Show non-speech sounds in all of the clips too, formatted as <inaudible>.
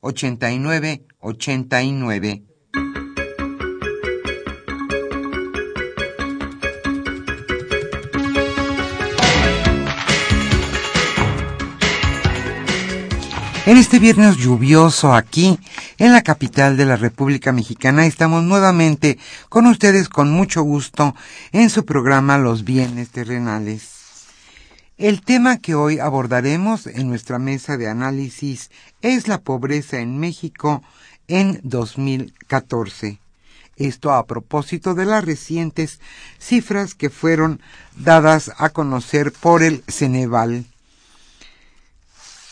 89 89. En este viernes lluvioso aquí, en la capital de la República Mexicana, estamos nuevamente con ustedes con mucho gusto en su programa Los bienes terrenales. El tema que hoy abordaremos en nuestra mesa de análisis es la pobreza en México en 2014. Esto a propósito de las recientes cifras que fueron dadas a conocer por el Ceneval.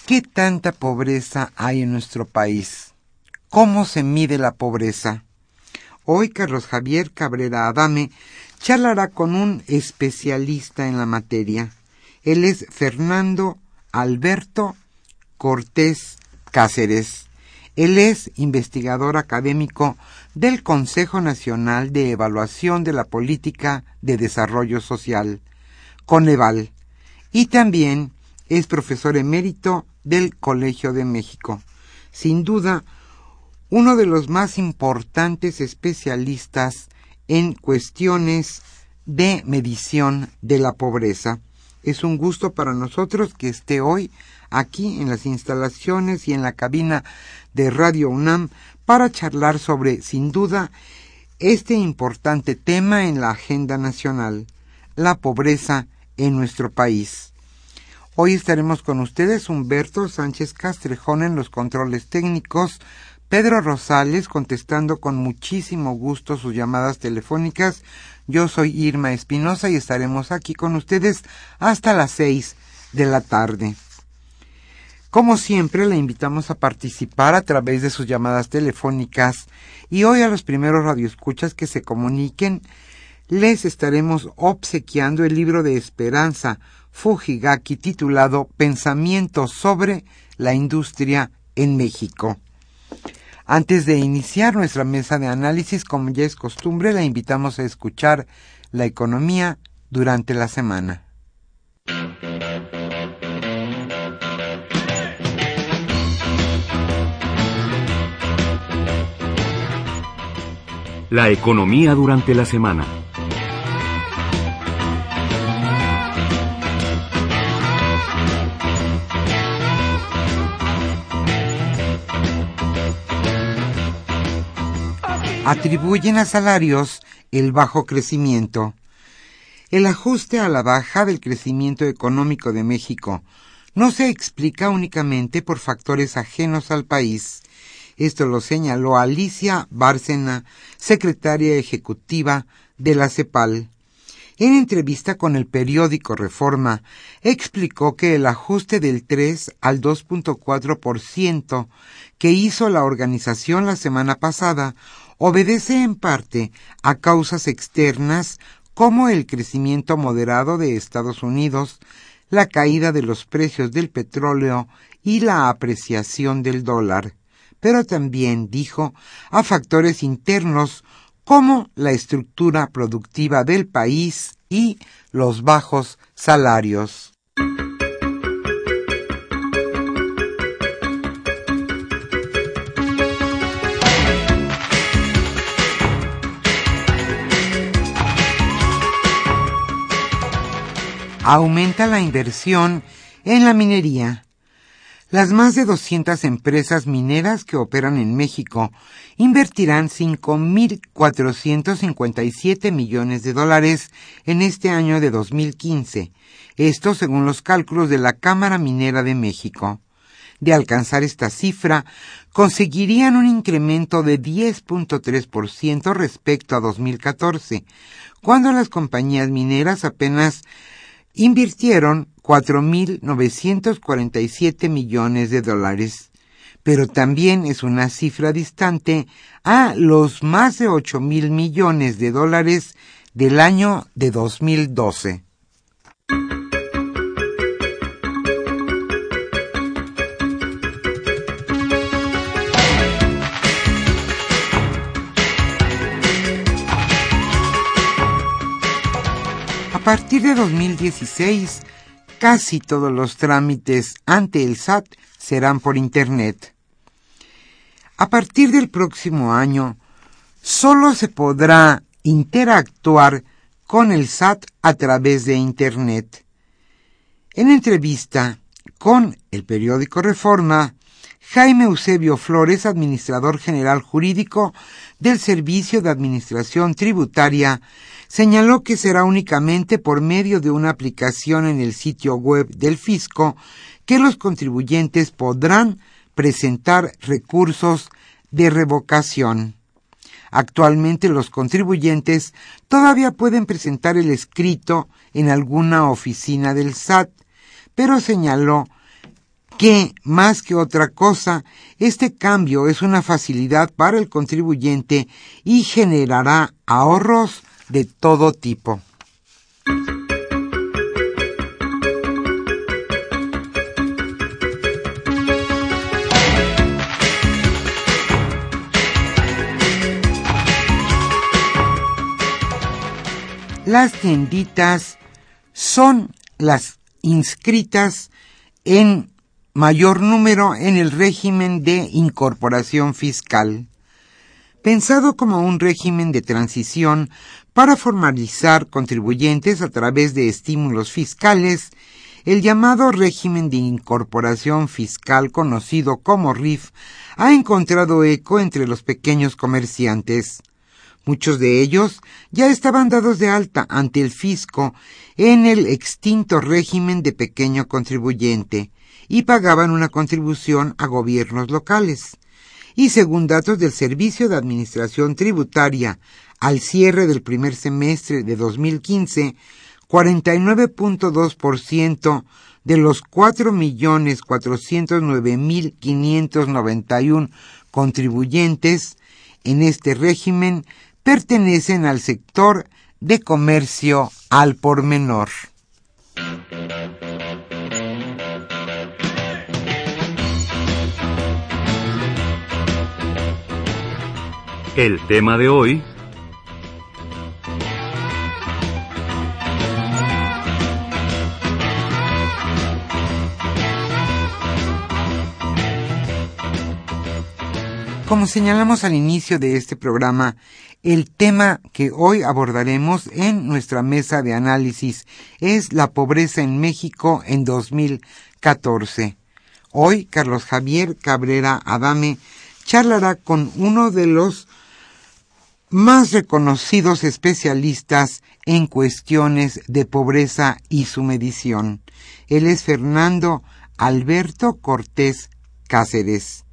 ¿Qué tanta pobreza hay en nuestro país? ¿Cómo se mide la pobreza? Hoy Carlos Javier Cabrera Adame charlará con un especialista en la materia. Él es Fernando Alberto Cortés Cáceres. Él es investigador académico del Consejo Nacional de Evaluación de la Política de Desarrollo Social, Coneval, y también es profesor emérito del Colegio de México. Sin duda, uno de los más importantes especialistas en cuestiones de medición de la pobreza. Es un gusto para nosotros que esté hoy aquí en las instalaciones y en la cabina de Radio UNAM para charlar sobre, sin duda, este importante tema en la agenda nacional, la pobreza en nuestro país. Hoy estaremos con ustedes Humberto Sánchez Castrejón en los controles técnicos, Pedro Rosales contestando con muchísimo gusto sus llamadas telefónicas, yo soy Irma Espinosa y estaremos aquí con ustedes hasta las seis de la tarde. Como siempre, le invitamos a participar a través de sus llamadas telefónicas y hoy a los primeros radioescuchas que se comuniquen les estaremos obsequiando el libro de Esperanza Fujigaki titulado Pensamientos sobre la industria en México. Antes de iniciar nuestra mesa de análisis, como ya es costumbre, la invitamos a escuchar la economía durante la semana. La economía durante la semana. Atribuyen a salarios el bajo crecimiento. El ajuste a la baja del crecimiento económico de México no se explica únicamente por factores ajenos al país. Esto lo señaló Alicia Bárcena, secretaria ejecutiva de la CEPAL. En entrevista con el periódico Reforma, explicó que el ajuste del 3 al 2.4% que hizo la organización la semana pasada obedece en parte a causas externas como el crecimiento moderado de Estados Unidos, la caída de los precios del petróleo y la apreciación del dólar, pero también, dijo, a factores internos como la estructura productiva del país y los bajos salarios. Aumenta la inversión en la minería. Las más de 200 empresas mineras que operan en México invertirán 5.457 millones de dólares en este año de 2015, esto según los cálculos de la Cámara Minera de México. De alcanzar esta cifra, conseguirían un incremento de 10.3% respecto a 2014, cuando las compañías mineras apenas invirtieron 4.947 millones de dólares, pero también es una cifra distante a los más de 8.000 millones de dólares del año de 2012. Partir de 2016, casi todos los trámites ante el SAT serán por Internet. A partir del próximo año, solo se podrá interactuar con el SAT a través de Internet. En entrevista con el periódico Reforma, Jaime Eusebio Flores, administrador general jurídico del Servicio de Administración Tributaria, señaló que será únicamente por medio de una aplicación en el sitio web del fisco que los contribuyentes podrán presentar recursos de revocación. Actualmente los contribuyentes todavía pueden presentar el escrito en alguna oficina del SAT, pero señaló que, más que otra cosa, este cambio es una facilidad para el contribuyente y generará ahorros de todo tipo. Las tienditas son las inscritas en mayor número en el régimen de incorporación fiscal. Pensado como un régimen de transición para formalizar contribuyentes a través de estímulos fiscales, el llamado régimen de incorporación fiscal conocido como RIF ha encontrado eco entre los pequeños comerciantes. Muchos de ellos ya estaban dados de alta ante el fisco en el extinto régimen de pequeño contribuyente y pagaban una contribución a gobiernos locales. Y según datos del Servicio de Administración Tributaria al cierre del primer semestre de 2015, 49.2% de los 4.409.591 contribuyentes en este régimen pertenecen al sector de comercio al por menor. El tema de hoy Como señalamos al inicio de este programa, el tema que hoy abordaremos en nuestra mesa de análisis es la pobreza en México en 2014. Hoy Carlos Javier Cabrera Adame charlará con uno de los más reconocidos especialistas en cuestiones de pobreza y su medición. Él es Fernando Alberto Cortés Cáceres.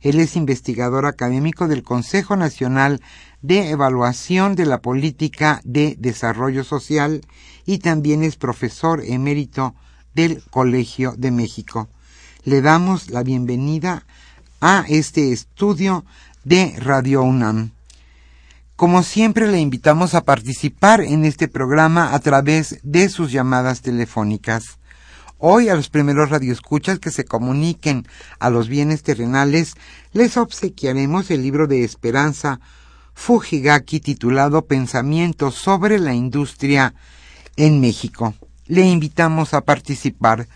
Él es investigador académico del Consejo Nacional de Evaluación de la Política de Desarrollo Social y también es profesor emérito del Colegio de México. Le damos la bienvenida a este estudio de Radio UNAM. Como siempre le invitamos a participar en este programa a través de sus llamadas telefónicas. Hoy a los primeros radioescuchas que se comuniquen a los bienes terrenales les obsequiaremos el libro de esperanza Fujigaki titulado Pensamientos sobre la industria en México. Le invitamos a participar.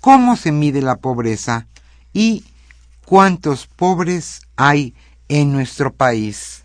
¿Cómo se mide la pobreza? ¿Y cuántos pobres hay en nuestro país?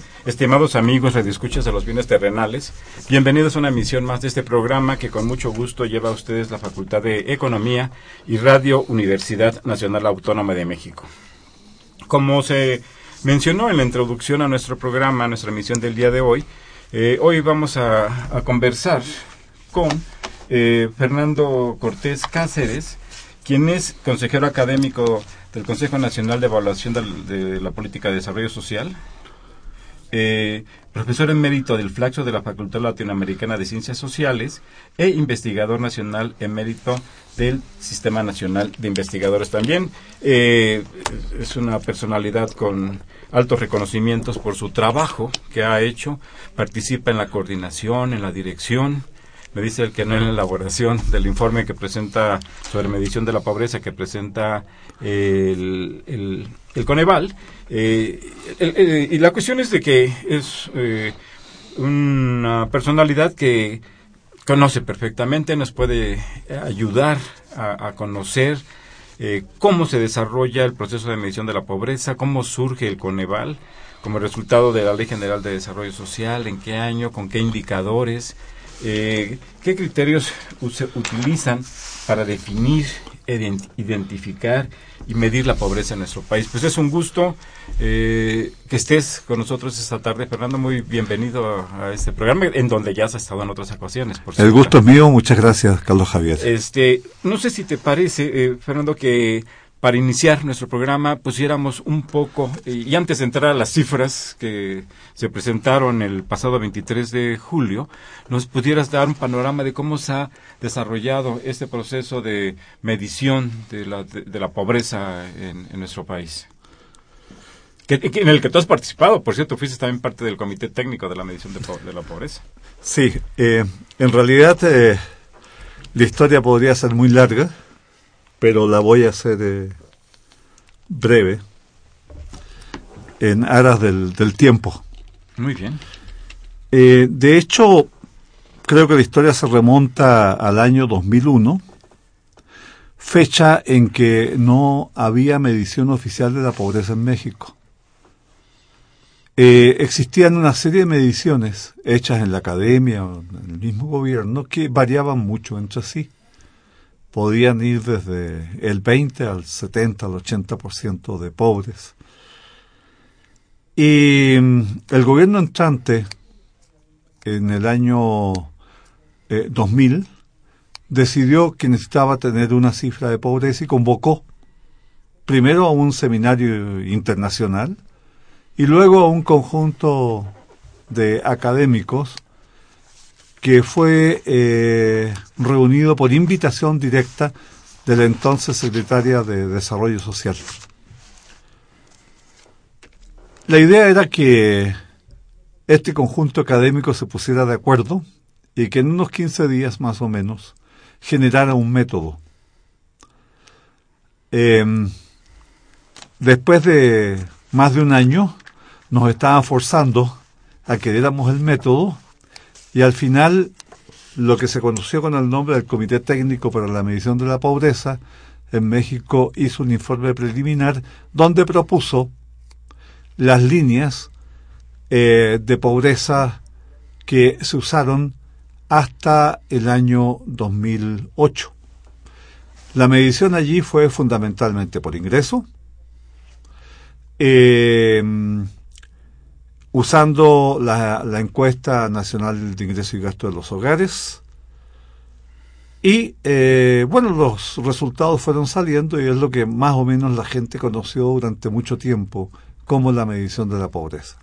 Estimados amigos, redescuchas de los bienes terrenales, bienvenidos a una emisión más de este programa que con mucho gusto lleva a ustedes la Facultad de Economía y Radio Universidad Nacional Autónoma de México. Como se mencionó en la introducción a nuestro programa, a nuestra emisión del día de hoy, eh, hoy vamos a, conversar con eh, Fernando Cortés Cáceres, quien es consejero académico del Consejo Nacional de Evaluación de la Política de Desarrollo Social, eh, profesor emérito del Flaxo de la Facultad Latinoamericana de Ciencias Sociales e investigador nacional emérito del Sistema Nacional de Investigadores también. Eh, es una personalidad con altos reconocimientos por su trabajo que ha hecho. Participa en la coordinación, en la dirección. Me dice el que no en la elaboración <laughs> del informe que presenta sobre medición de la pobreza que presenta el, el, el Coneval. Eh, y la cuestión es de que es eh, una personalidad que conoce perfectamente, nos puede ayudar a, conocer eh, cómo se desarrolla el proceso de medición de la pobreza, cómo surge el Coneval como resultado de la Ley General de Desarrollo Social, en qué año, con qué indicadores, qué criterios se utilizan para definir identificar y medir la pobreza en nuestro país. Pues es un gusto eh, que estés con nosotros esta tarde, Fernando. Muy bienvenido a, este programa, en donde ya has estado en otras ocasiones. Por El gusto es mío. Muchas gracias, Carlos Javier. Este, no sé si te parece, eh, Fernando, que para iniciar nuestro programa pusiéramos un poco, y antes de entrar a las cifras que se presentaron el pasado 23 de julio, nos pudieras dar un panorama de cómo se ha desarrollado este proceso de medición de la, de, la pobreza en, nuestro país. en el que tú has participado, por cierto, fuiste también parte del comité técnico de la medición de, la pobreza. Sí, eh, en realidad eh, la historia podría ser muy larga pero la voy a hacer eh, breve en aras del, tiempo. Muy bien. Eh, de hecho, creo que la historia se remonta al año 2001, fecha en que no había medición oficial de la pobreza en México. Eh, existían una serie de mediciones hechas en la academia o en el mismo gobierno que variaban mucho entre sí podían ir desde el 20 al 70 al 80% de pobres. Y mm, el gobierno entrante, en el año 2000, eh, decidió que necesitaba tener una cifra de pobreza y convocó primero a un seminario internacional y luego a un conjunto de académicos que fue eh, reunido por invitación directa de la entonces secretaria de Desarrollo Social. La idea era que este conjunto académico se pusiera de acuerdo y que en unos 15 días más o menos generara un método. Em, después de más de un año nos estaban forzando a que diéramos el método y al final lo que se conoció con el nombre del Comité Técnico para la Medición de la Pobreza en México hizo un informe preliminar donde propuso las líneas eh, de pobreza que se usaron hasta el año 2008. La medición allí fue fundamentalmente por ingreso, eh, usando la, encuesta nacional de ingreso y gasto de los hogares. Y eh, bueno, los resultados fueron saliendo y es lo que más o menos la gente conoció durante mucho tiempo como la medición de la pobreza.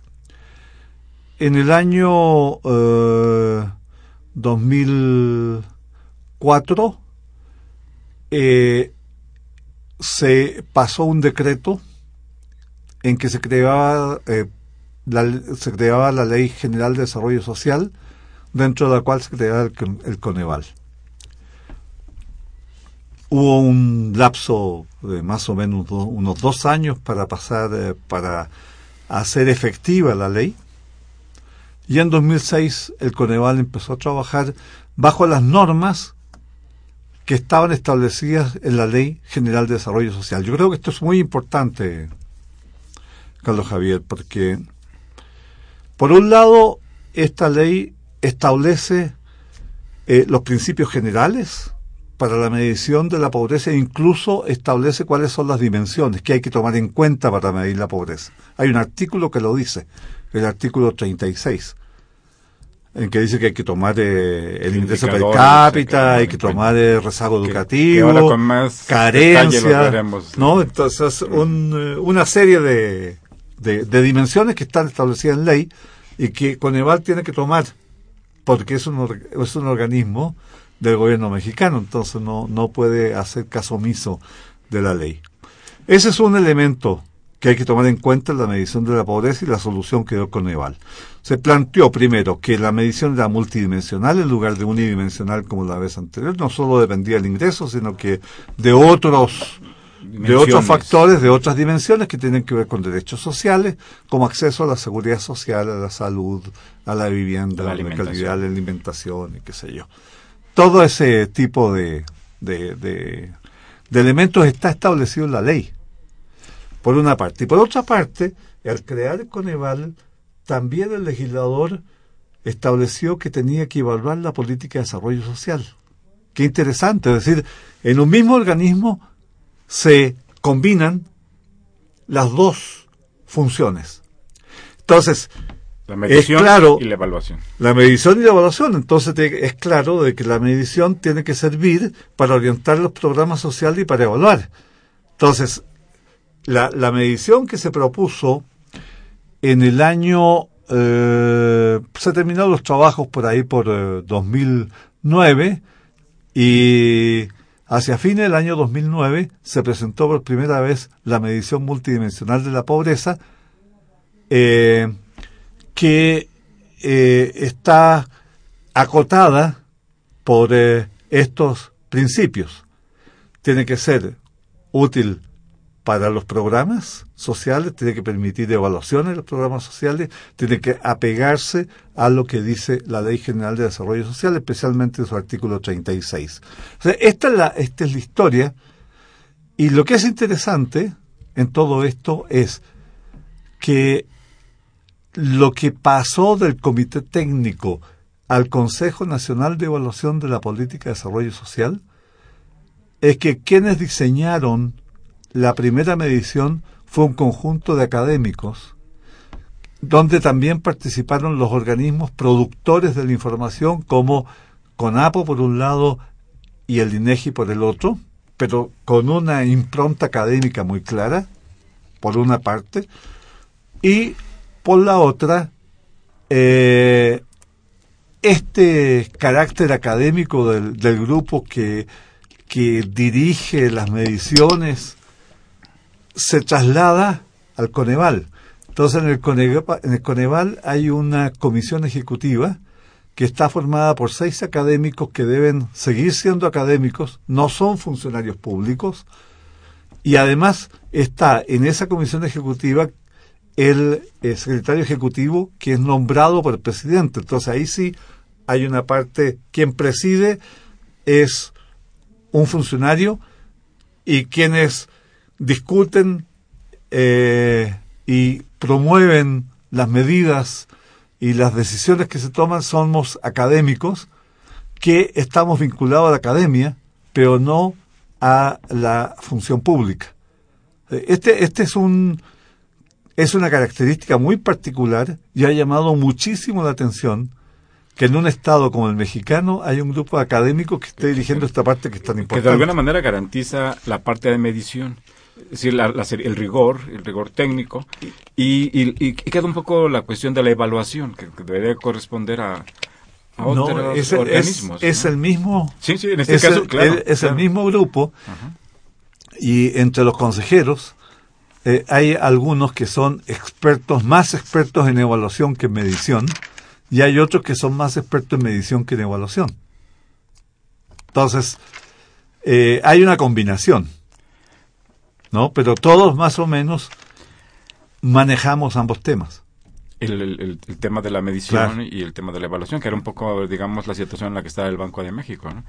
En el año 2004 eh, eh, se pasó un decreto en que se creaba la, se creaba la Ley General de Desarrollo Social, dentro de la cual se creaba el, Coneval. Hubo un lapso de más o menos unos dos años para pasar, eh, para hacer efectiva la ley. Y en 2006 el Coneval empezó a trabajar bajo las normas que estaban establecidas en la Ley General de Desarrollo Social. Yo creo que esto es muy importante, Carlos Javier, porque por un lado, esta ley establece eh, los principios generales para la medición de la pobreza e incluso establece cuáles son las dimensiones que hay que tomar en cuenta para medir la pobreza. Hay un artículo que lo dice, el artículo 36, en que dice que hay que tomar eh, el, ingreso per cápita, hay que tomar el rezago educativo, carencia, ¿no? Entonces, un, eh, una serie de, de, dimensiones que están establecidas en ley y que Coneval tiene que tomar, porque es un, es un organismo del gobierno mexicano, entonces no, no puede hacer caso omiso de la ley. Ese es un elemento que hay que tomar en cuenta en la medición de la pobreza y la solución que dio Coneval. Se planteó primero que la medición era multidimensional en lugar de unidimensional como la vez anterior. No solo dependía del ingreso, sino que de otros de otros factores, de otras dimensiones que tienen que ver con derechos sociales, como acceso a la seguridad social, a la salud, a la vivienda, a la calidad la alimentación y qué sé yo. Todo ese tipo de, de, de, elementos está establecido en la ley, por una parte. Y por otra parte, al crear el Coneval, también el legislador estableció que tenía que evaluar la política de desarrollo social. Qué interesante, es decir, en un mismo organismo se combinan las dos funciones. Entonces, la medición y la evaluación. La medición y la evaluación. Entonces es claro de que la medición tiene que servir para orientar los programas sociales y para evaluar. Entonces, la, la medición que se propuso en el año, eh, se terminaron los trabajos por ahí por 2009 eh, y Hacia fines del año 2009 se presentó por primera vez la medición multidimensional de la pobreza, eh, que eh, está acotada por eh, estos principios. Tiene que ser útil para los programas sociales, tiene que permitir evaluaciones de los programas sociales, tiene que apegarse a lo que dice la Ley General de Desarrollo Social, especialmente su artículo 36. O esta es la, esta es la historia y lo que es interesante en todo esto es que lo que pasó del Comité Técnico al Consejo Nacional de Evaluación de la Política de Desarrollo Social es que quienes diseñaron la primera medición fue un conjunto de académicos, donde también participaron los organismos productores de la información, como CONAPO por un lado y el INEGI por el otro, pero con una impronta académica muy clara, por una parte, y por la otra, eh, este carácter académico del, del grupo que, que dirige las mediciones se traslada al Coneval. Entonces en el, Coneval, en el hay una comisión ejecutiva que está formada por seis académicos que deben seguir siendo académicos, no son funcionarios públicos, y además está en esa comisión ejecutiva el, el, secretario ejecutivo que es nombrado por el presidente. Entonces ahí sí hay una parte, quien preside es un funcionario y quienes discuten eh, y promueven las medidas y las decisiones que se toman somos académicos que estamos vinculados a la academia, pero no a la función pública. Este, este es un es una característica muy particular y ha llamado muchísimo la atención que en un estado como el mexicano hay un grupo académico que esté dirigiendo esta parte que es tan importante. Que de alguna manera garantiza la parte de medición es decir, la, la, el rigor, el rigor técnico, y, y, y, queda un poco la cuestión de la evaluación, que, que debería corresponder a, a no, otros es, organismos. Es, ¿no? es, el mismo. Sí, sí, en este es caso, el, claro. Es, es claro. el mismo grupo, Ajá. y entre los consejeros eh, hay algunos que son expertos, más expertos en evaluación que en medición, y hay otros que son más expertos en medición que en evaluación. Entonces, eh, hay una combinación. ¿No? Pero todos más o menos manejamos ambos temas. El, el, el tema de la medición Claro. y el tema de la evaluación, que era un poco, digamos, la situación en la que estaba el Banco de México, ¿no?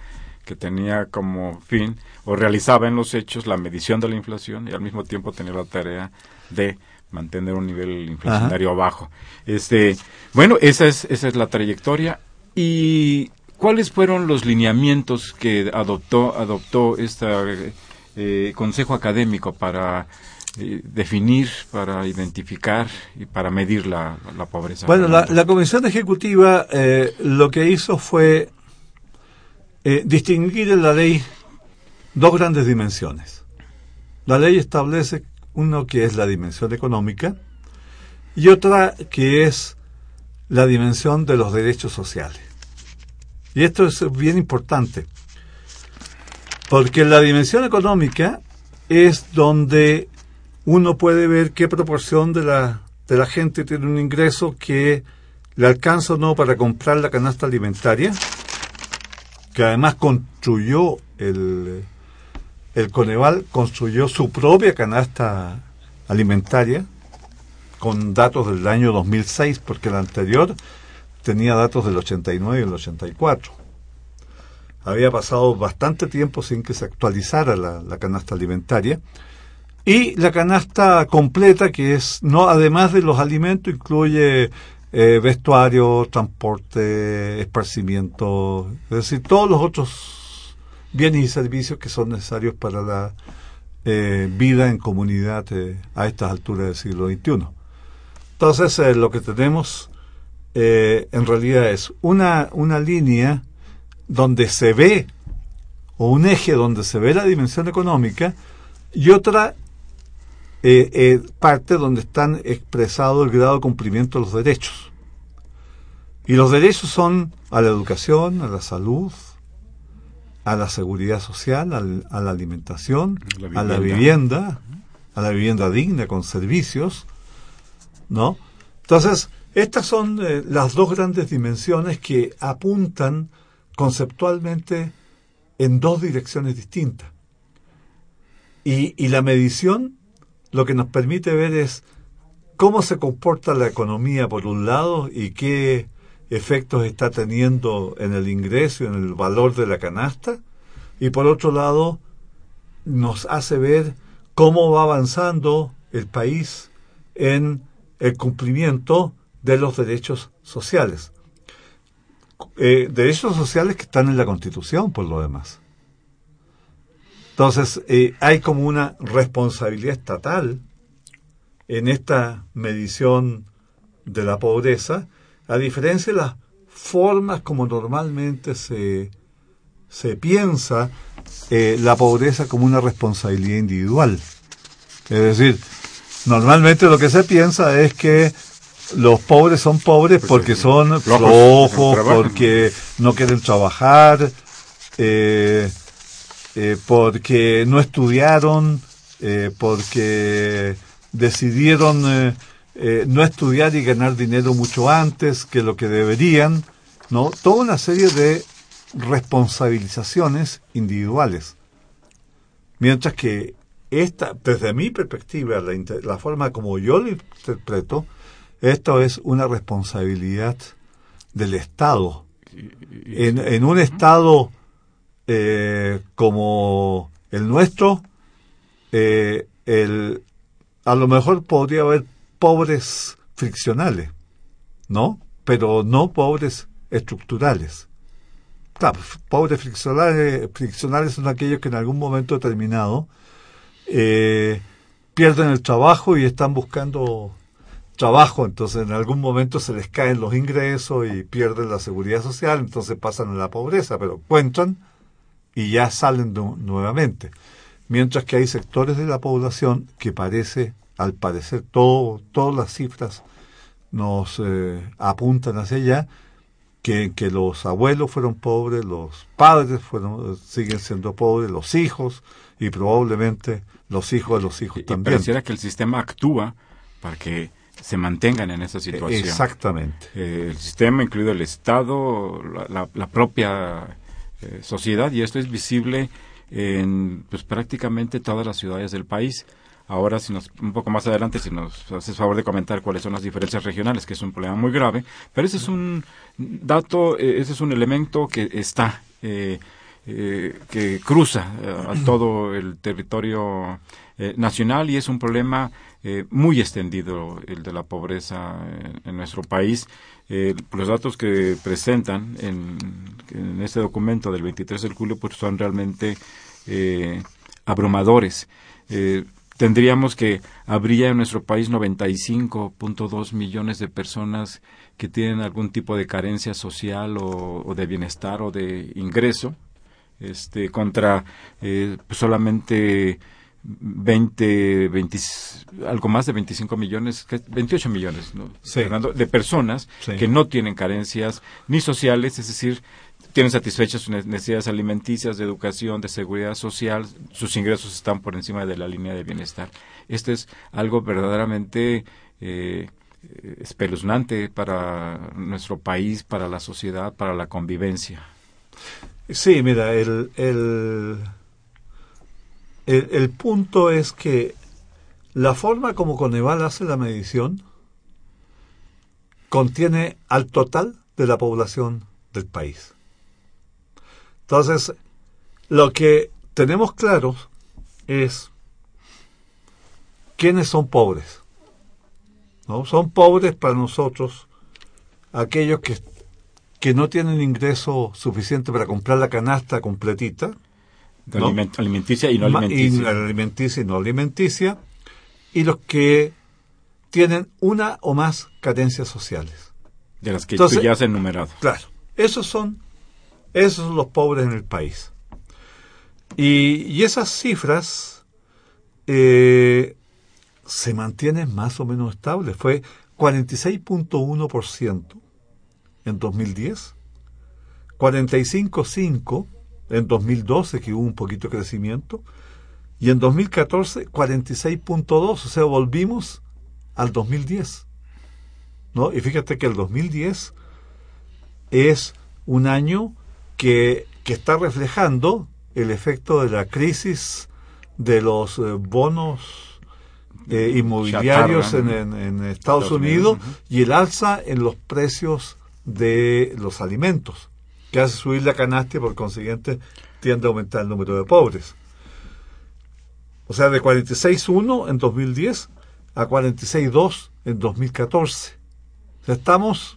que tenía como fin o realizaba en los hechos la medición de la inflación y al mismo tiempo tenía la tarea de mantener un nivel inflacionario bajo. Este, bueno, esa es, esa es la trayectoria. ¿Y cuáles fueron los lineamientos que adoptó, adoptó este eh, consejo académico para eh, definir, para identificar y para medir la, la pobreza? Bueno, la, la Comisión Ejecutiva eh, lo que hizo fue eh, distinguir en la ley dos grandes dimensiones. La ley establece uno que es la dimensión económica y otra que es la dimensión de los derechos sociales. Y esto es bien importante, porque la dimensión económica es donde uno puede ver qué proporción de la, de la gente tiene un ingreso que le alcanza o no para comprar la canasta alimentaria, que además construyó el, el Coneval, construyó su propia canasta alimentaria con datos del año 2006, porque el anterior tenía datos del 89 y el 84. Había pasado bastante tiempo sin que se actualizara la, canasta alimentaria. Y la canasta completa, que es, no, además de los alimentos, incluye eh, vestuario, transporte, esparcimiento, es decir, todos los otros bienes y servicios que son necesarios para la eh, vida en comunidad eh, a estas alturas del siglo XXI. Entonces, eh, lo que tenemos eh, en realidad es una, una línea donde se ve, o un eje donde se ve la dimensión económica, y otra eh, eh, parte donde están expresado el grado de cumplimiento de los derechos. Y los derechos son a la educación, a la salud, a la seguridad social, al, a la alimentación, La a la vivienda. vivienda, a la vivienda digna con servicios, ¿no? Entonces, estas son eh, las dos grandes dimensiones que apuntan conceptualmente en dos direcciones distintas. Y, y la medición lo que nos permite ver es cómo se comporta la economía por un lado y qué efectos está teniendo en el ingreso y en el valor de la canasta, y por otro lado nos hace ver cómo va avanzando el país en el cumplimiento de los derechos sociales. Eh, derechos sociales que están en la Constitución, por lo demás. Entonces, eh, hay como una responsabilidad estatal en esta medición de la pobreza, a diferencia de las formas como normalmente se, se piensa eh, la pobreza como una responsabilidad individual. Es decir, normalmente lo que se piensa es que los pobres son pobres Pues porque sí, son flojos, porque no quieren trabajar, eh, eh, porque no estudiaron, eh, porque decidieron eh, no estudiar y ganar dinero mucho antes que lo que deberían, ¿no? Toda una serie de responsabilizaciones individuales. Mientras que esta, desde mi perspectiva, la, la forma como yo lo interpreto, esto es una responsabilidad del Estado. En, en un Estado eh, como el nuestro, eh, el, a lo mejor podría haber pobres friccionales, ¿no? Pero no pobres estructurales. Claro, f- pobres friccionales, friccionales son aquellos que en algún momento determinado eh, pierden el trabajo y están buscando trabajo, entonces en algún momento se les caen los ingresos y pierden la seguridad social, entonces pasan a la pobreza, pero encuentran y ya salen nu- nuevamente. Mientras que hay sectores de la población que parece, al parecer, todo, todas las cifras nos eh, apuntan hacia allá, que, que los abuelos fueron pobres, los padres fueron, siguen siendo pobres, los hijos y probablemente los hijos de los hijos Y, y también. pareciera que el sistema actúa para que se mantengan en esa situación. Exactamente. Eh, el sistema, incluido el Estado, la, la- la propia eh, sociedad, y esto es visible en pues, prácticamente todas las ciudades del país. Ahora, si nos, un poco más adelante, si nos haces favor de comentar cuáles son las diferencias regionales, que es un problema muy grave, pero ese es un dato, eh, ese es un elemento que está, eh, eh, que cruza eh, a todo el territorio eh, nacional y es un problema muy extendido, el de la pobreza en, en nuestro país. Eh, los datos que presentan en, en este documento del 23 de julio pues son realmente eh, abrumadores. Tendríamos que habría en nuestro país 95.2 millones de personas que tienen algún tipo de carencia social o, o de bienestar o de ingreso, este, contra eh, solamente 20, 20, algo más de 25 millones, que- 28 millones, ¿no? Sí. Fernando, de personas Sí. que no tienen carencias ni sociales, es decir, tienen satisfechas sus ne- necesidades alimenticias, de educación, de seguridad social, sus ingresos están por encima de la línea de bienestar. Esto es algo verdaderamente eh, espeluznante para nuestro país, para la sociedad, para la convivencia. Sí, mira, el, el, el, punto es que la forma como Coneval hace la medición contiene al total de la población del país. Entonces, lo que tenemos claro es quiénes son pobres. ¿no? Son pobres para nosotros aquellos que, que no tienen ingreso suficiente para comprar la canasta completita, De ¿No? aliment- alimenticia y no alimenticia. y alimenticia y no alimenticia, y los que tienen una o más carencias sociales. de las que Entonces- tú ya has enumerado. Claro, esos son, esos son los pobres en el país. Y, y esas cifras eh, se mantienen más o menos estables. Fue 46.1% en 2010, 45.5% en 2012, que hubo un poquito de crecimiento, y en 2014 46.2%, o sea, volvimos al 2010. ¿no? Y fíjate que el 2010 es un año que, que está reflejando el efecto de la crisis de los eh, bonos eh, inmobiliarios en, en- en Estados, Estados Unidos, Unidos, ujú. y el alza en los precios de los alimentos, que hace subir la canasta y por consiguiente tiende a aumentar el número de pobres. O sea, de 46.1 en 2010 a 46.2 en 2014. O sea, estamos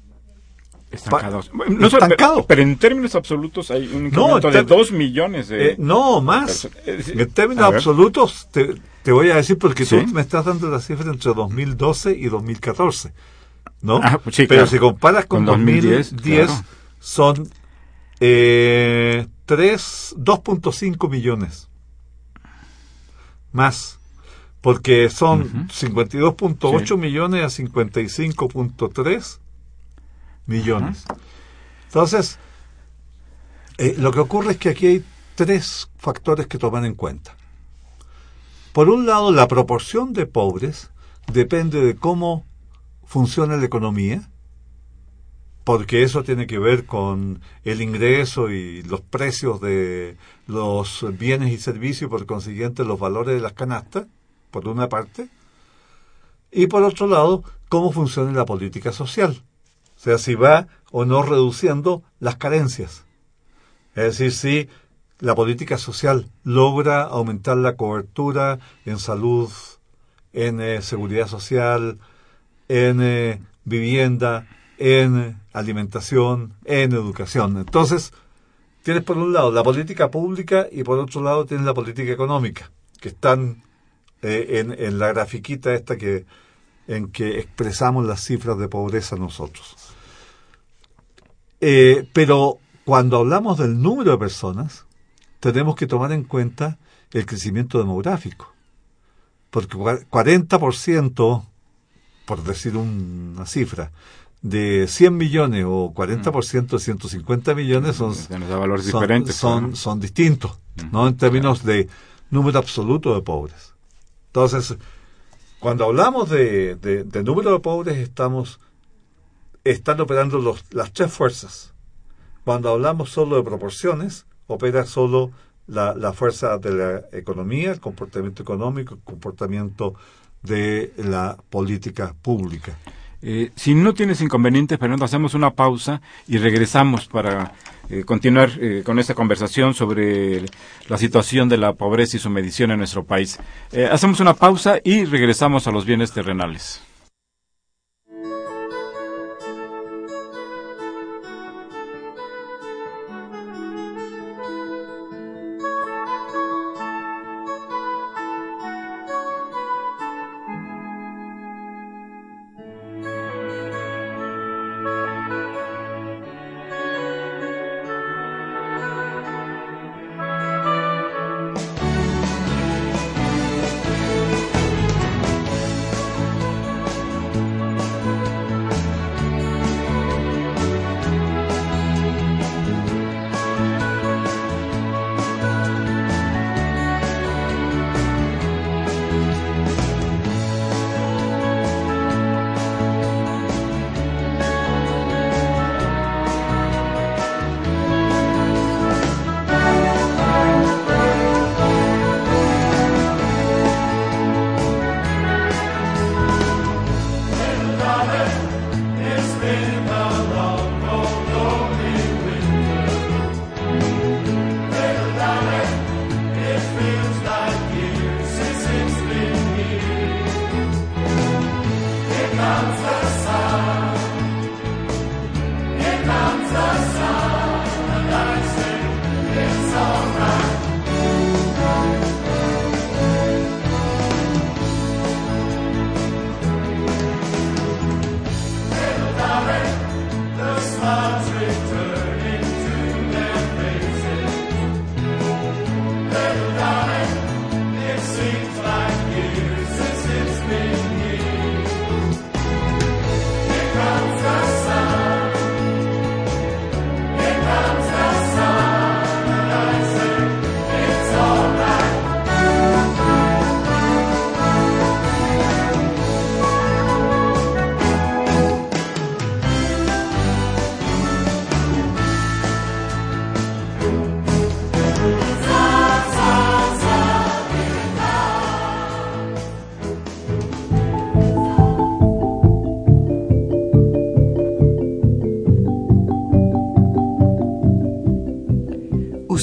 Estancados. No, so- estancado. Pero, pero en términos absolutos hay un No, incremento en de ter- 2 millones de... Eh, no, más. eh. En términos absolutos, te, te voy a decir porque Sí. tú me estás dando la cifra entre 2012 y 2014. ¿No? Ah, pues sí, Pero claro. si comparas con, Con 2010, 2010, claro. son eh, 3, 2.5 millones. Más. Porque son 52.8 Sí. millones a 55.3 millones. Entonces, eh, lo que ocurre es que aquí hay tres factores que tomar en cuenta. Por un lado, la proporción de pobres depende de cómo funciona la economía, porque eso tiene que ver con el ingreso y los precios de los bienes y servicios, por consiguiente los valores de las canastas, por una parte, y por otro lado, cómo funciona la política social, o sea, si va o no reduciendo las carencias. Es decir, si la política social logra aumentar la cobertura en salud, en eh, seguridad social, en eh, vivienda, en eh, alimentación, en educación. Entonces, tienes por un lado la política pública y por otro lado tienes la política económica, que están eh, en, en la grafiquita esta que en que expresamos las cifras de pobreza nosotros. Eh, pero cuando hablamos del número de personas, tenemos que tomar en cuenta el crecimiento demográfico. Porque cua- 40%, por decir una cifra, de 100 millones o 40% de 150 millones son, Mm. Valores son, diferentes. son, claro. son distintos, ¿no? En términos de número absoluto de pobres. Entonces, cuando hablamos de, de- de número de pobres, estamos están operando los, las tres fuerzas. Cuando hablamos solo de proporciones, opera solo la, la fuerza de la economía, el comportamiento económico, el comportamiento de la política pública. Eh, si no tienes inconvenientes, Fernando, hacemos una pausa y regresamos para eh, continuar eh, con esta conversación sobre la situación de la pobreza y su medición en nuestro país. Eh, hacemos una pausa y regresamos a los bienes terrenales.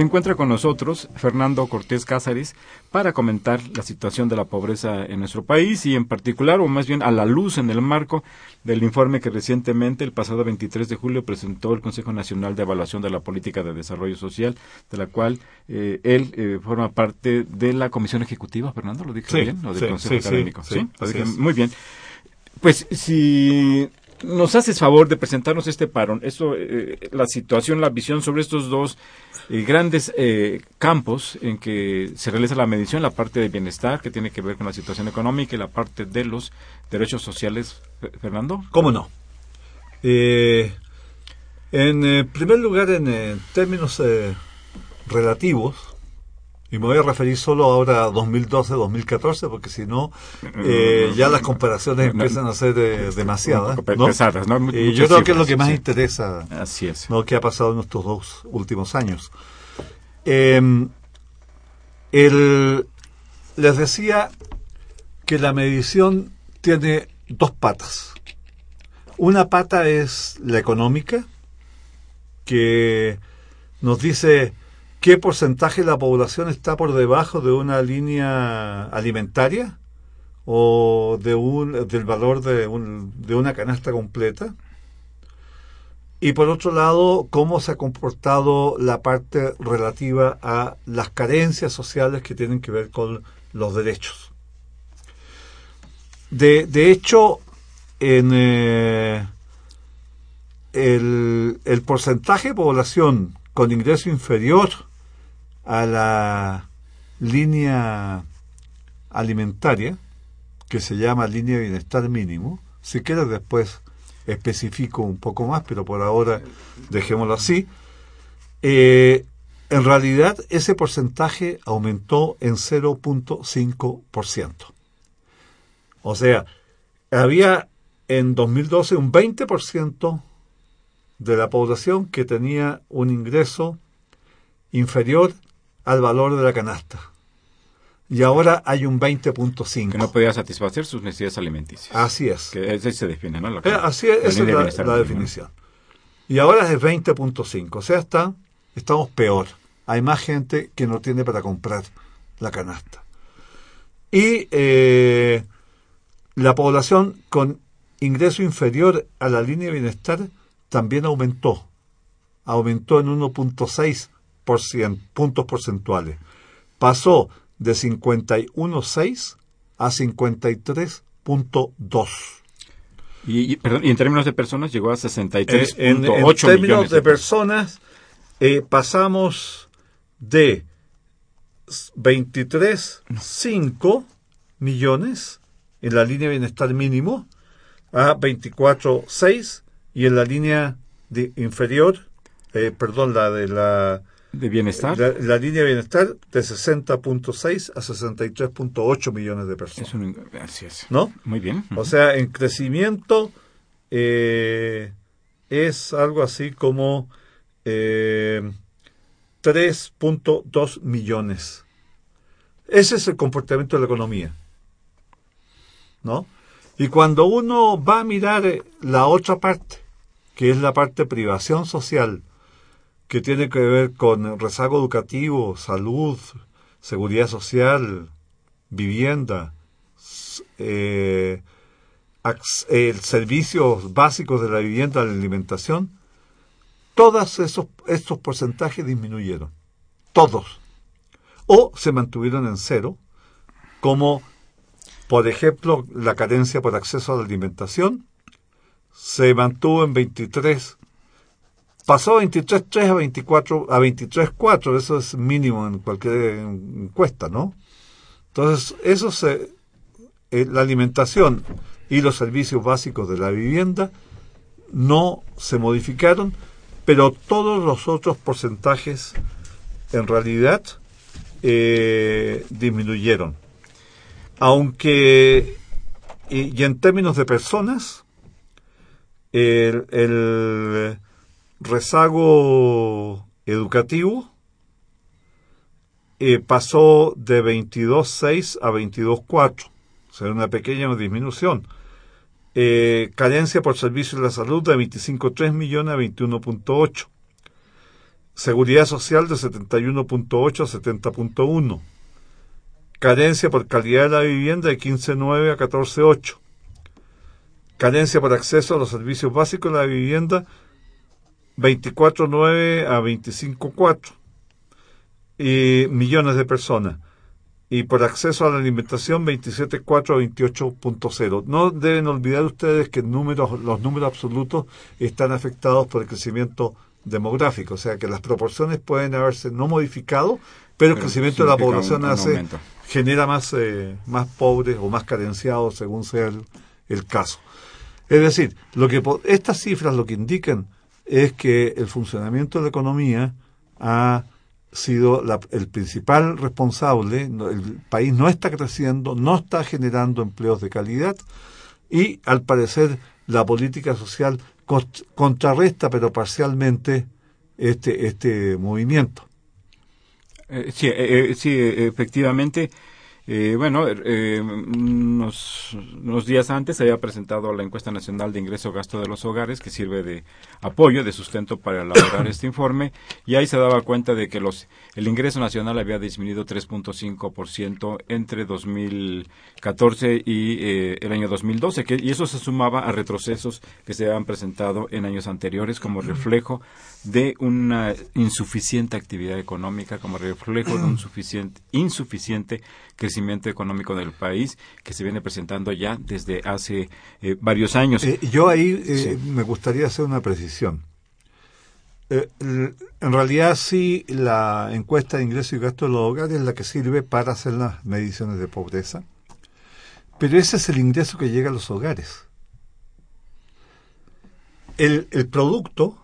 Se encuentra con nosotros Fernando Cortés Cázares para comentar la situación de la pobreza en nuestro país y en particular, o más bien a la luz en el marco del informe que recientemente, el pasado 23 de julio, presentó el Consejo Nacional de Evaluación de la Política de Desarrollo Social, de la cual eh, él eh, forma parte de la Comisión Ejecutiva. Fernando, ¿lo dije bien? ¿O del Consejo Académico? Sí, muy bien. Pues si nos haces favor de presentarnos este parón, esto, eh, la situación, la visión sobre estos dos eh, grandes eh, campos en que se realiza la medición, la parte de bienestar que tiene que ver con la situación económica y la parte de los derechos sociales. Fernando. ¿Cómo no? en primer lugar, en términos relativos, y me voy a referir solo ahora a 2012-2014, porque si no, eh, ya las comparaciones empiezan a ser eh, demasiadas. Pesadas, Y yo creo que es lo que más interesa. Así es. ¿no? que ha pasado en estos dos últimos años. Em, el, les decía que la medición tiene dos patas. Una pata es la económica, que nos dice ¿Qué porcentaje de la población está por debajo de una línea alimentaria o de un, del valor de, un, de una canasta completa? Y por otro lado, cómo se ha comportado la parte relativa a las carencias sociales que tienen que ver con los derechos. De, de hecho, en eh, el, el porcentaje de población con ingreso inferior a la línea alimentaria, que se llama línea de bienestar mínimo. Si quieres después especifico un poco más, pero por ahora dejémoslo así. Eh, en realidad ese porcentaje aumentó en 0.5%. O sea, había en 2012 un 20% de la población que tenía un ingreso inferior al valor de la canasta. Y ahora hay un 20.5. Que no podía satisfacer sus necesidades alimenticias. Así es. Que ese se define, ¿no? Eh, así es, esa es la, definición. Y ahora es 20.5. O sea, está, estamos peor. Hay más gente que no tiene para comprar la canasta. Y eh, la población con ingreso inferior a la línea de bienestar también aumentó. Aumentó en 1.6 puntos porcentuales. Pasó de 51.6 a 53.2. Y, y en términos de personas llegó a 63.8 en, en, términos de, personas, eh, pasamos de 23.5 millones en la línea de bienestar mínimo a 24.6 y en la línea de inferior, eh, perdón, la de la de bienestar. La, línea de bienestar de 60.6 a 63.8 millones de personas. así es. ¿No? Muy bien. O sea, en crecimiento eh, es algo así como eh, 3.2 millones. Ese es el comportamiento de la economía. ¿No? Y cuando uno va a mirar eh, la otra parte, que es la parte de privación social, que tiene que ver con rezago educativo, salud, seguridad social, vivienda, eh, eh, servicios básicos de la vivienda, la alimentación, todos esos, estos porcentajes disminuyeron. Todos. O se mantuvieron en cero, como por ejemplo la carencia por acceso a la alimentación, se mantuvo en 23 pasó 23.3 a 24 a 23.4, eso es mínimo en cualquier encuesta, ¿no? Entonces, eso se eh, la alimentación y los servicios básicos de la vivienda no se modificaron, pero todos los otros porcentajes en realidad eh, disminuyeron. Aunque y, en términos de personas, el, rezago educativo eh, pasó de 22.6 a 22.4, o sea, una pequeña disminución. Eh, carencia por servicios de la salud de 25.3 millones a 21.8. Seguridad social de 71.8 a 70.1. Carencia por calidad de la vivienda de 15.9 a 14.8. Carencia por acceso a los servicios básicos de la vivienda 24.9 a 25.4. Y millones de personas y por acceso a la alimentación 27.4 a 28.0. No deben olvidar ustedes que números, los números absolutos están afectados por el crecimiento demográfico, o sea que las proporciones pueden haberse no modificado, pero, el crecimiento de la población hace genera más, eh, más pobres o más carenciados según sea el, caso. Es decir, lo que estas cifras lo que indican es que el funcionamiento de la economía ha sido el principal responsable, el país no está creciendo, no está generando empleos de calidad y al parecer la política social contrarresta pero parcialmente este, este movimiento. Eh, sí, eh, eh, sí, efectivamente eh, bueno, eh, unos, días antes se había presentado la encuesta nacional de ingreso-gasto de los hogares, que sirve de apoyo, de sustento para elaborar <coughs> este informe, y ahí se daba cuenta de que los, el ingreso nacional había disminuido 3.5% entre 2014 y eh, el año 2012, que, y eso se sumaba a retrocesos que se habían presentado en años anteriores como <coughs> reflejo de una insuficiente actividad económica, como reflejo de un <clears throat> suficiente, insuficiente crecimiento económico del país que se viene presentando ya desde hace eh, varios años. Eh, yo ahí eh, me gustaría hacer una precisión. en realidad sí, la encuesta de ingreso y gasto de los hogares es la que sirve para hacer las mediciones de pobreza, pero ese es el ingreso que llega a los hogares. El, el producto,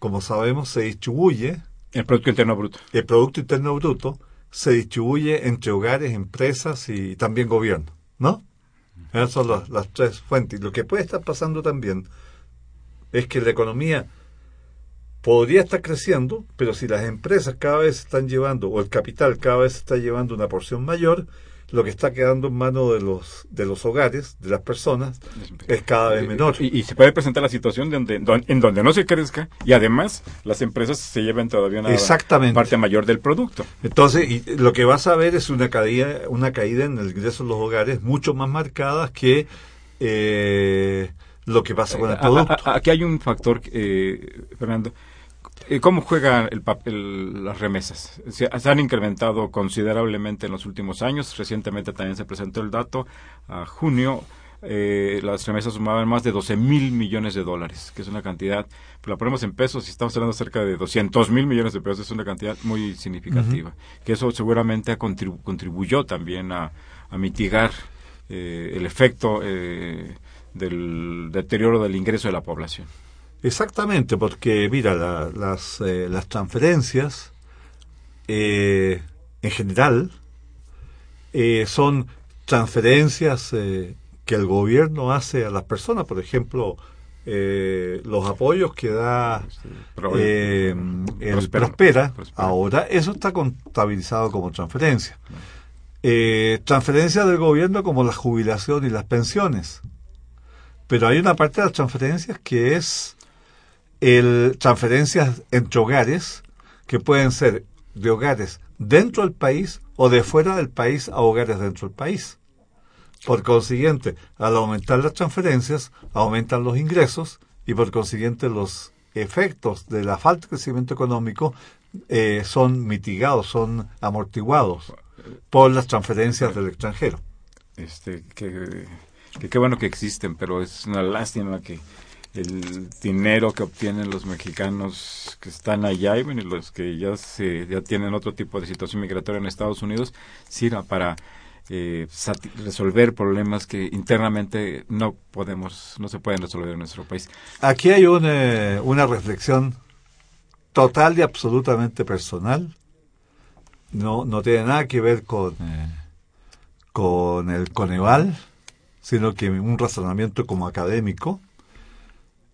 como sabemos, se distribuye. El Producto Interno Bruto. El Producto Interno Bruto se distribuye entre hogares, empresas y también gobierno, ¿no? Esas son las, tres fuentes. lo que puede estar pasando también es que la economía podría estar creciendo, pero si las empresas cada vez están llevando, o el capital cada vez está llevando una porción mayor, lo que está quedando en manos de los de los hogares, de las personas, es cada vez menor. Y, se puede presentar la situación donde, en donde no se crezca y además las empresas se lleven todavía una parte mayor del producto. Entonces, y lo que vas a ver es una caída, una caída en el ingreso de los hogares mucho más marcadas que eh, lo que pasa con el eh, producto. aquí hay un factor, eh, Fernando, ¿Cómo juegan el papel las remesas? Se, han incrementado considerablemente en los últimos años. Recientemente también se presentó el dato. A junio eh, las remesas sumaban más de 12 mil millones de dólares, que es una cantidad, pues la ponemos en pesos y estamos hablando cerca de 200 mil millones de pesos, es una cantidad muy significativa. Que eso seguramente contribuyó también a, mitigar eh, el efecto eh, del deterioro del ingreso de la población. Exactamente, porque mira, las, eh, las transferencias eh, en general eh, son transferencias que el gobierno hace a las personas, por ejemplo, los apoyos que da el Prospera, ahora eso está contabilizado como transferencia. transferencias del gobierno como la jubilación y las pensiones. Pero hay una parte de las transferencias que es el, transferencias entre hogares, que pueden ser de hogares dentro del país o de fuera del país a hogares dentro del país. Por consiguiente, al aumentar las transferencias, aumentan los ingresos y por consiguiente los efectos de la falta de crecimiento económico eh, son mitigados, son amortiguados por las transferencias del extranjero. Este, que, qué bueno que existen, pero es una lástima que el dinero que obtienen los mexicanos que están allá y los que ya se ya tienen otro tipo de situación migratoria en Estados Unidos sirva para eh, resolver problemas que internamente no podemos no se pueden resolver en nuestro país. Aquí hay una, una reflexión total y absolutamente personal. No no tiene nada que ver con eh, con el Coneval sino que un razonamiento como académico,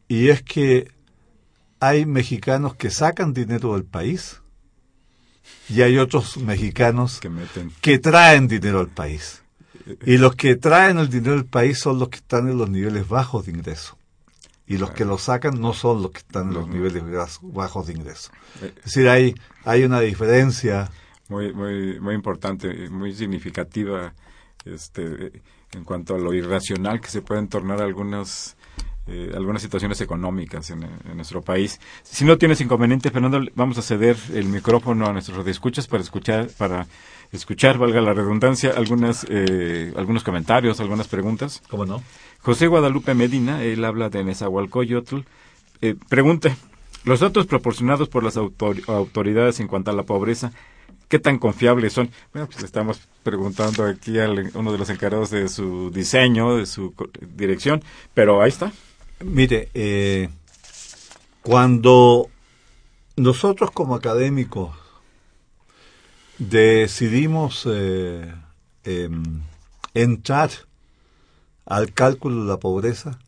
y es que hay mexicanos que sacan dinero del país y hay otros mexicanos que, meten. que traen dinero al país. Y los que traen el dinero del país son los que están en los niveles bajos de ingreso. Y los que lo sacan no son los que están en los niveles bajos de ingreso. Es decir, hay, hay una diferencia. Muy, muy, muy importante, muy significativa este, en cuanto a lo irracional que se pueden tornar algunas eh, algunas situaciones económicas en, nuestro país. Si no tienes inconveniente, Fernando, vamos a ceder el micrófono a nuestros escuchas para escuchar, para escuchar, valga la redundancia, algunas, eh, algunos comentarios, algunas preguntas. ¿Cómo no? José Guadalupe Medina, él habla de Nezahualcóyotl, eh, pregunta, los datos proporcionados por las autoridades en cuanto a la pobreza, ¿qué tan confiables son? Bueno, pues estamos preguntando aquí a uno de los encargados de su diseño, de su dirección, pero ahí está. Mire, eh, cuando nosotros como académicos decidimos eh, em, entrar al cálculo de la pobreza,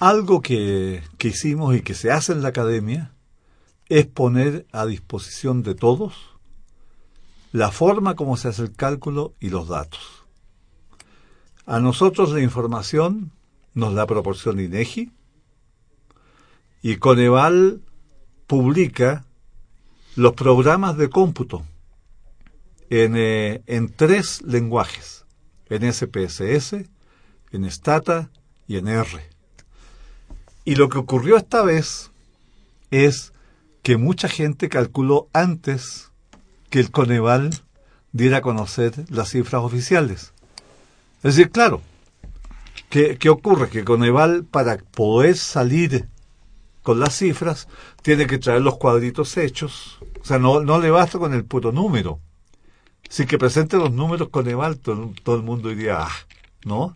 algo que, que hicimos y que se hace en la academia es poner a disposición de todos la forma como se hace el cálculo y los datos. A nosotros la información nos la proporciona INEGI y Coneval publica los programas de cómputo en, eh, en tres lenguajes, en SPSS, en Stata y en R. Y lo que ocurrió esta vez es que mucha gente calculó antes que el Coneval diera a conocer las cifras oficiales. Es decir, claro, ¿qué, ocurre? Que Coneval, para poder salir con las cifras, tiene que traer los cuadritos hechos. O sea, no, no le basta con el puro número. Si que presente los números Coneval, todo, todo el mundo diría, ah, ¿no?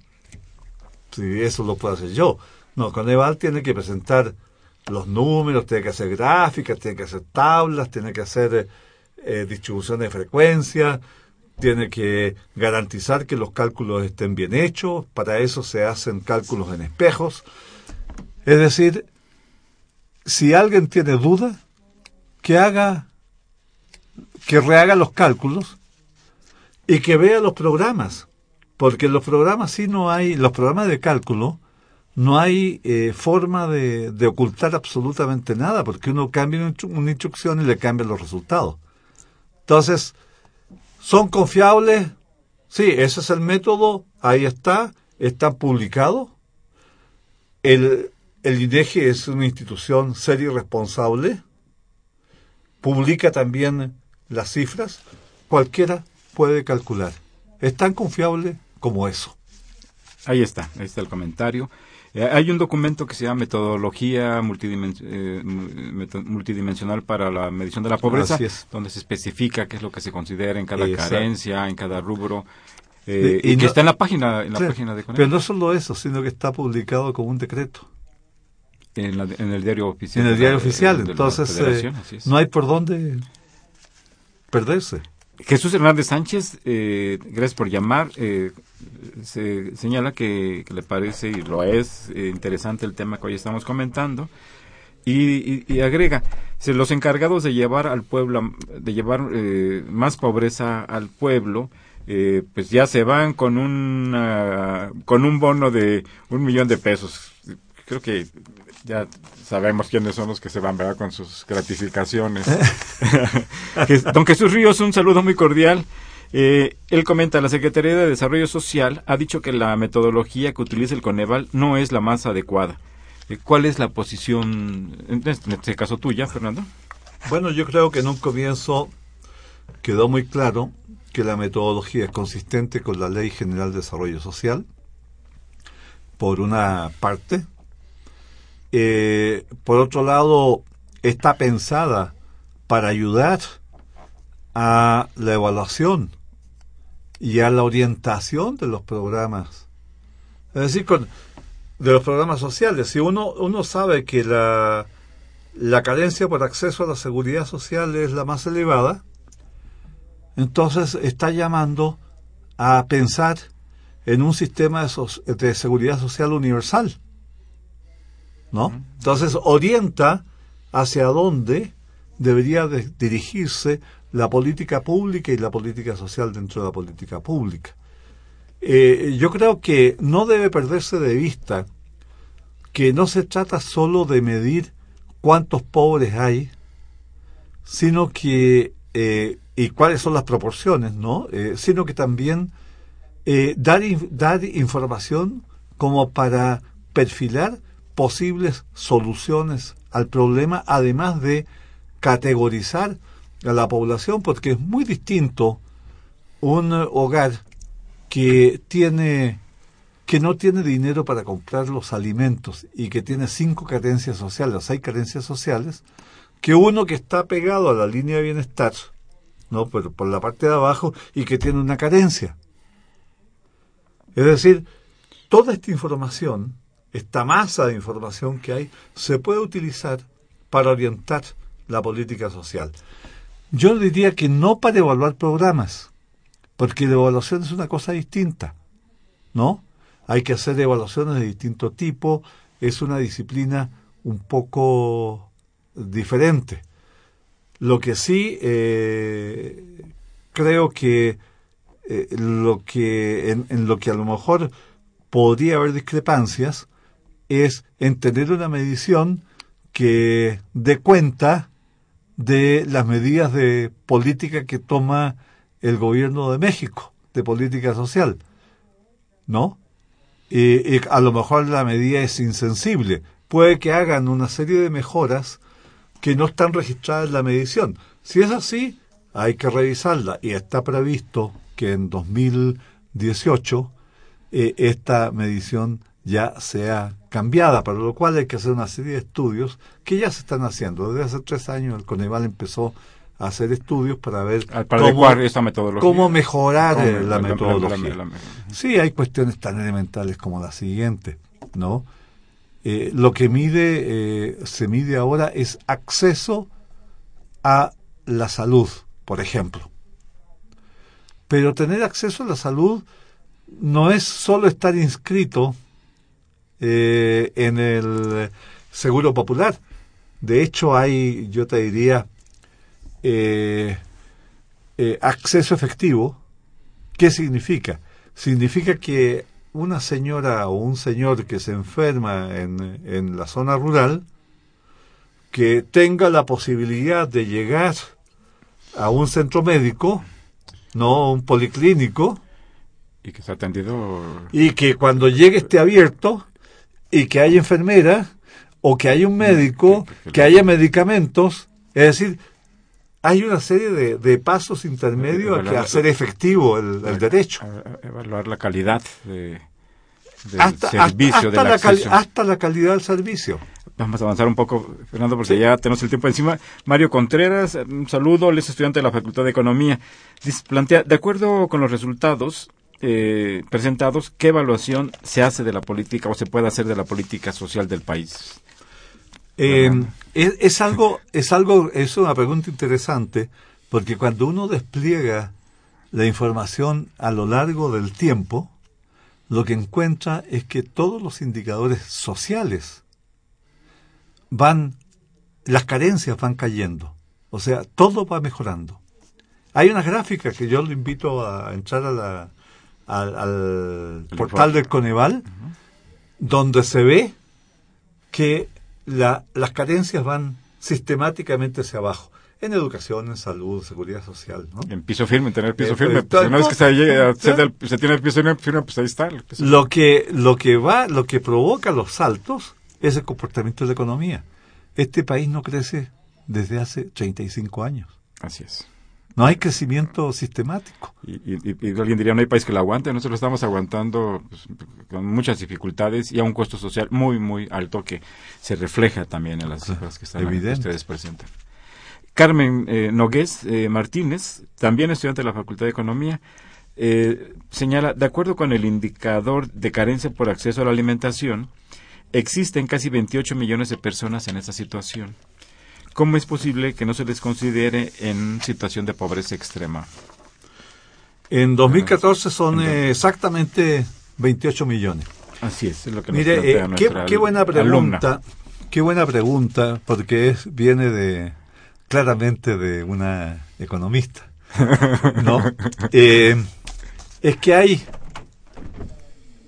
Si eso lo puedo hacer yo. No, Coneval tiene que presentar los números, tiene que hacer gráficas, tiene que hacer tablas, tiene que hacer eh, distribución de frecuencia, tiene que garantizar que los cálculos estén bien hechos, para eso se hacen cálculos en espejos. Es decir, si alguien tiene duda, que haga, que rehaga los cálculos y que vea los programas, porque los programas sí no hay, los programas de cálculo, no hay eh, forma de, de, ocultar absolutamente nada, porque uno cambia una instrucción y le cambia los resultados. Entonces, ¿son confiables? Sí, ese es el método, ahí está, está publicado. El, el INEGI es una institución seria y responsable, publica también las cifras, cualquiera puede calcular. Es tan confiable como eso. Ahí está, ahí está el comentario. Eh, hay un documento que se llama Metodología eh, multidimensional para la medición de la pobreza, donde se especifica qué es lo que se considera en cada carencia, en cada rubro. Eh, y, que está en la página, en la página de Pero no solo eso, sino que está publicado como un decreto. En, el diario oficial. En el diario oficial, entonces no hay por dónde perderse. Jesús Hernández Sánchez, gracias por llamar se señala que, le parece, y lo es, eh, interesante el tema que hoy estamos comentando, y, agrega, se los encargados de llevar al pueblo, de llevar eh, más pobreza al pueblo, eh, pues ya se van con un con un bono de un millón de pesos. Creo que ya sabemos quiénes son los que se van, ¿verdad? Con sus gratificaciones. <laughs> Don Jesús Ríos, un saludo muy cordial. Eh, él comenta, la Secretaría de Desarrollo Social ha dicho que la metodología que utiliza el Coneval no es la más adecuada. Eh, ¿Cuál es la posición, en este caso tuya, Fernando? Bueno, yo creo que en un comienzo quedó muy claro que la metodología es consistente con la Ley General de Desarrollo Social, por una parte. Eh, por otro lado, está pensada para ayudar a la evaluación y a la orientación de los programas. Es decir, con, de los programas sociales. Si uno, sabe que la, la carencia por acceso a la seguridad social es la más elevada, entonces está llamando a pensar en un sistema de, seguridad social universal. ¿No? Entonces orienta hacia dónde debería dirigirse la política pública y la política social dentro de la política pública. Eh, yo creo que no debe perderse de vista que no se trata solo de medir cuántos pobres hay, sino que, eh, y cuáles son las proporciones, ¿no? Eh, sino que también dar, dar información como para perfilar posibles soluciones al problema, además de categorizar a la población, porque es muy distinto un hogar que tiene que no tiene dinero para comprar los alimentos y que tiene cinco carencias sociales, seis carencias sociales, que uno que está pegado a la línea de bienestar, no, pero por la parte de abajo y que tiene una carencia. Es decir, toda esta información, esta masa de información que hay, se puede utilizar para orientar la política social. Yo diría que no para evaluar programas, porque la evaluación es una cosa distinta, ¿no? Hay que hacer evaluaciones de distinto tipo, es una disciplina un poco diferente. Lo que sí eh, creo que eh, lo que en, en, lo que a lo mejor podría haber discrepancias es en tener una medición que dé cuenta de las medidas de política que toma el gobierno de México de política social, ¿no? Y, a lo mejor la medida es insensible. Puede que hagan una serie de mejoras que no están registradas en la medición. Si es así, hay que revisarla y está previsto que en 2018 eh, esta medición ya sea cambiada, para lo cual hay que hacer una serie de estudios que ya se están haciendo. Desde hace tres años el Coneval empezó hacer estudios para ver cómo, mejorar la, metodología. sí, hay cuestiones tan elementales como la siguiente, ¿no? Eh, lo que mide, eh, se mide ahora es acceso a la salud, por ejemplo. Pero tener acceso a la salud no es solo estar inscrito en el Seguro Popular. De hecho, hay, yo te diría, eh, eh, acceso efectivo, ¿qué significa? Significa que una señora o un señor que se enferma en, en la zona rural, que tenga la posibilidad de llegar a un centro médico, no un policlínico, y que está atendido. Y que cuando llegue esté abierto y que haya enfermera o que haya un médico, que haya medicamentos, es decir, hay una serie de, pasos intermedios a que hacer efectivo el, derecho. evaluar la calidad de, del hasta, servicio, hasta, la hasta la calidad del servicio. Vamos a avanzar un poco, Fernando, porque ya tenemos el tiempo encima. Mario Contreras, un saludo, él es estudiante de la Facultad de Economía. plantea, de acuerdo con los resultados eh, presentados, ¿qué evaluación se hace de la política o se puede hacer de la política social del país? Eh, es, algo, es algo, es una pregunta interesante, porque cuando uno despliega la información a lo largo del tiempo, lo que encuentra es que todos los indicadores sociales van, las carencias van cayendo. O sea, todo va mejorando. Hay una gráfica que yo le invito a entrar a la, al, portal del Coneval, donde se ve que la, las carencias van sistemáticamente hacia abajo. En educación, en salud, seguridad social. ¿no? En piso firme, en tener piso eh, firme. Pues, una vez que se, se, tiene el piso firme, pues ahí está. lo, que, lo que va, lo que provoca los saltos es el comportamiento de la economía. Este país no crece desde hace 35 años. Así es. No hay crecimiento sistemático. Y, alguien diría, no hay país que lo aguante. Nosotros lo estamos aguantando pues, con muchas dificultades y a un costo social muy, muy alto que se refleja también en las cifras que, están ustedes presentan. Carmen eh, Nogués eh, Martínez, también estudiante de la Facultad de Economía, eh, señala, de acuerdo con el indicador de carencia por acceso a la alimentación, existen casi 28 millones de personas en esta situación. ¿Cómo es posible que no se les considere en situación de pobreza extrema? En 2014 son eh, exactamente 28 millones. Así es, es lo que nos Mire, plantea eh, qué, buena alumna. pregunta, qué buena pregunta, porque es, viene de claramente de una economista, <laughs> ¿no? Eh, es que hay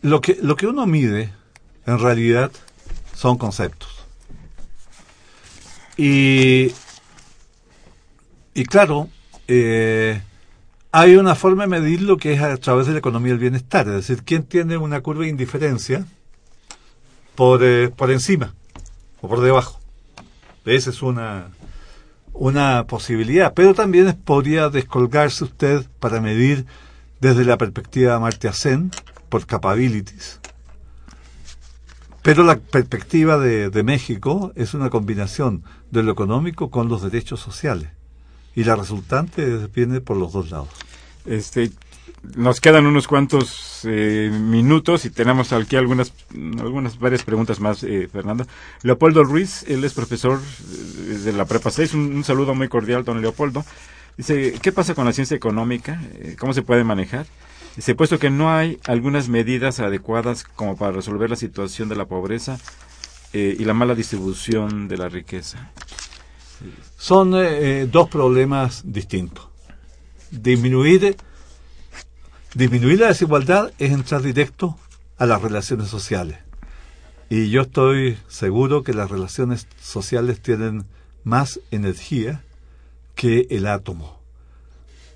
lo que lo que uno mide en realidad son conceptos y y claro eh, hay una forma de medirlo que es a través de la economía del bienestar, es decir, quién tiene una curva de indiferencia por, eh, por encima o por debajo. Esa es una, una posibilidad, pero también podría descolgarse usted para medir desde la perspectiva de Amartya Sen por capabilities. Pero la perspectiva de, México es una combinación de lo económico con los derechos sociales. Y la resultante viene por los dos lados. Este, nos quedan unos cuantos eh, minutos y tenemos aquí algunas, algunas varias preguntas más, eh, Fernanda. Leopoldo Ruiz, él es profesor eh, de la Prepa 6. Un, un saludo muy cordial, don Leopoldo. Dice, ¿qué pasa con la ciencia económica? Eh, ¿Cómo se puede manejar? Dice, puesto que no hay algunas medidas adecuadas como para resolver la situación de la pobreza eh, y la mala distribución de la riqueza. Son eh, eh, dos problemas distintos. Disminuir, disminuir la desigualdad es entrar directo a las relaciones sociales. Y yo estoy seguro que las relaciones sociales tienen más energía que el átomo.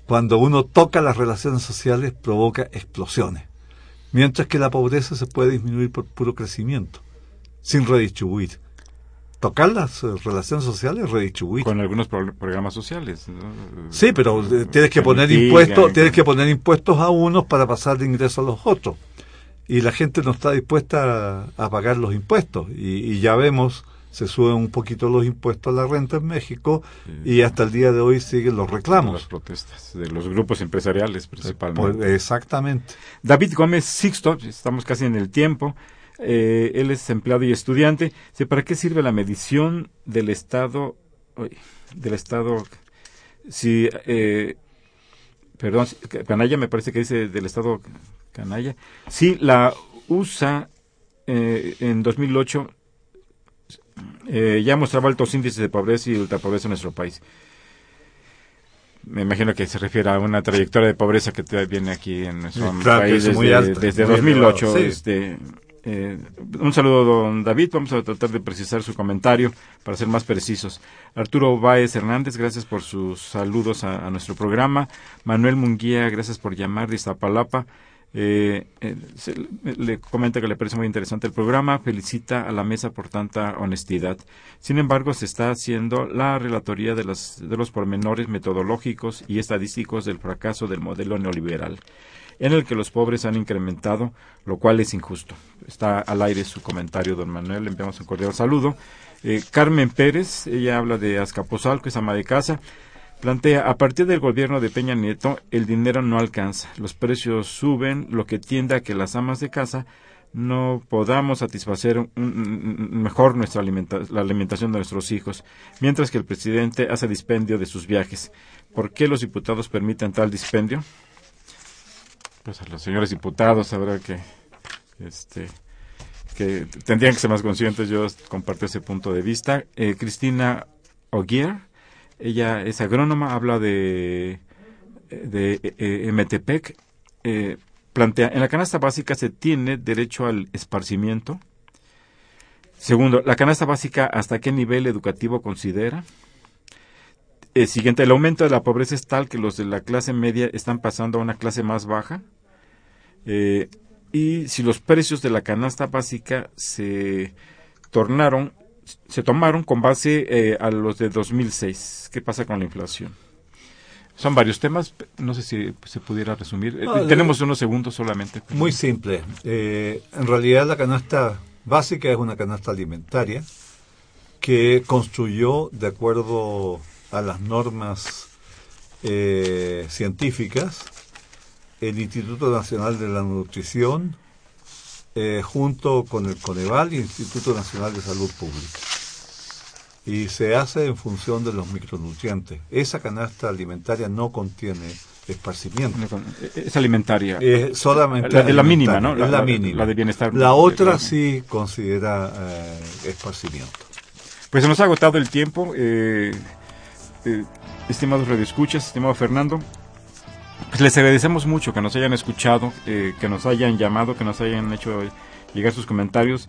Cuando uno toca las relaciones sociales provoca explosiones, mientras que la pobreza se puede disminuir por puro crecimiento, sin redistribuir. Tocar las eh, relaciones sociales es redistribuir. Con algunos pro- programas sociales. ¿no? Sí, pero eh, tienes que poner impuestos, tienes que poner impuestos a unos para pasar de ingreso a los otros. Y la gente no está dispuesta a, a pagar los impuestos. Y, y ya vemos, se suben un poquito los impuestos a la renta en México y hasta el día de hoy siguen los las reclamos. protestas de los grupos empresariales principalmente. Pues, exactamente. David Gómez Sixto, estamos casi en el tiempo, eh, él es empleado y estudiante. ¿Para qué sirve la medición del Estado? del Estado, si, eh, perdón, si- Canalla me parece que dice del Estado Canalla. Sí, la USA eh, en 2008 eh, ya mostraba altos índices de pobreza y ultrapobreza en nuestro país. Me imagino que se refiere a una trayectoria de pobreza que viene aquí en nuestro claro, país muy desde, alta, desde muy 2008. elevado, sí. este, eh, un saludo, don David. Vamos a tratar de precisar su comentario para ser más precisos. Arturo Báez Hernández, gracias por sus saludos a, a nuestro programa. Manuel Munguía, gracias por llamar de Iztapalapa. Eh, eh, le, comenta que le parece muy interesante el programa, felicita a la mesa por tanta honestidad. Sin embargo, se está haciendo la relatoría de, de los pormenores metodológicos y estadísticos del fracaso del modelo neoliberal, en el que los pobres han incrementado, lo cual es injusto. Está al aire su comentario, don Manuel, le enviamos un cordial saludo. Eh, Carmen Pérez, ella habla de Azcapotzalco, es ama de casa. Plantea, a partir del gobierno de Peña Nieto, el dinero no alcanza, los precios suben, lo que tiende a que las amas de casa no podamos satisfacer mejor nuestra alimenta- la alimentación de nuestros hijos, mientras que el presidente hace dispendio de sus viajes. ¿Por qué los diputados permiten tal dispendio? Pues a los señores diputados habrá que, este, que tendrían que ser más conscientes. Yo comparto ese punto de vista. Eh, Cristina Ogier, ella es agrónoma, habla de, de eh, Metepec. Eh, plantea, en la canasta básica se tiene derecho al esparcimiento. Segundo, la canasta básica, ¿hasta qué nivel educativo considera? Eh, siguiente, el aumento de la pobreza es tal que los de la clase media están pasando a una clase más baja. Eh, y si los precios de la canasta básica se tornaron, se tomaron con base eh, a los de 2006. ¿Qué pasa con la inflación? Son varios temas, no sé si se pudiera resumir. Eh, Tenemos unos segundos solamente. Muy simple. Eh, en realidad la canasta básica es una canasta alimentaria que construyó de acuerdo a las normas eh, científicas el Instituto Nacional de la Nutrición eh, junto con el Coneval y el Instituto Nacional de Salud Pública. y se hace en función de los micronutrientes. Esa canasta alimentaria no contiene esparcimiento. Es alimentaria. Es solamente la, la mínima, ¿no? Es la, mínima. La de bienestar. La otra sí considera eh, esparcimiento. Pues se nos ha agotado el tiempo. Eh, eh, estimados radioescuchas, estimado Fernando, pues les agradecemos mucho que nos hayan escuchado, eh, que nos hayan llamado, que nos hayan hecho llegar sus comentarios.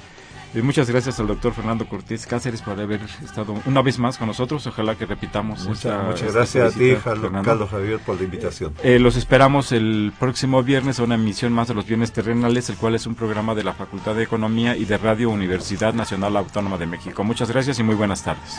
Eh, muchas gracias al doctor Fernando Cortés Cáceres por haber estado una vez más con nosotros. Ojalá que repitamos. Muchas, muchas gracias a ti, Carlos Javier, por la invitación. Eh, los esperamos el próximo viernes a una emisión más de los bienes terrenales, el cual es un programa de la Facultad de Economía y de Radio Universidad Nacional Autónoma de México. Muchas gracias y muy buenas tardes.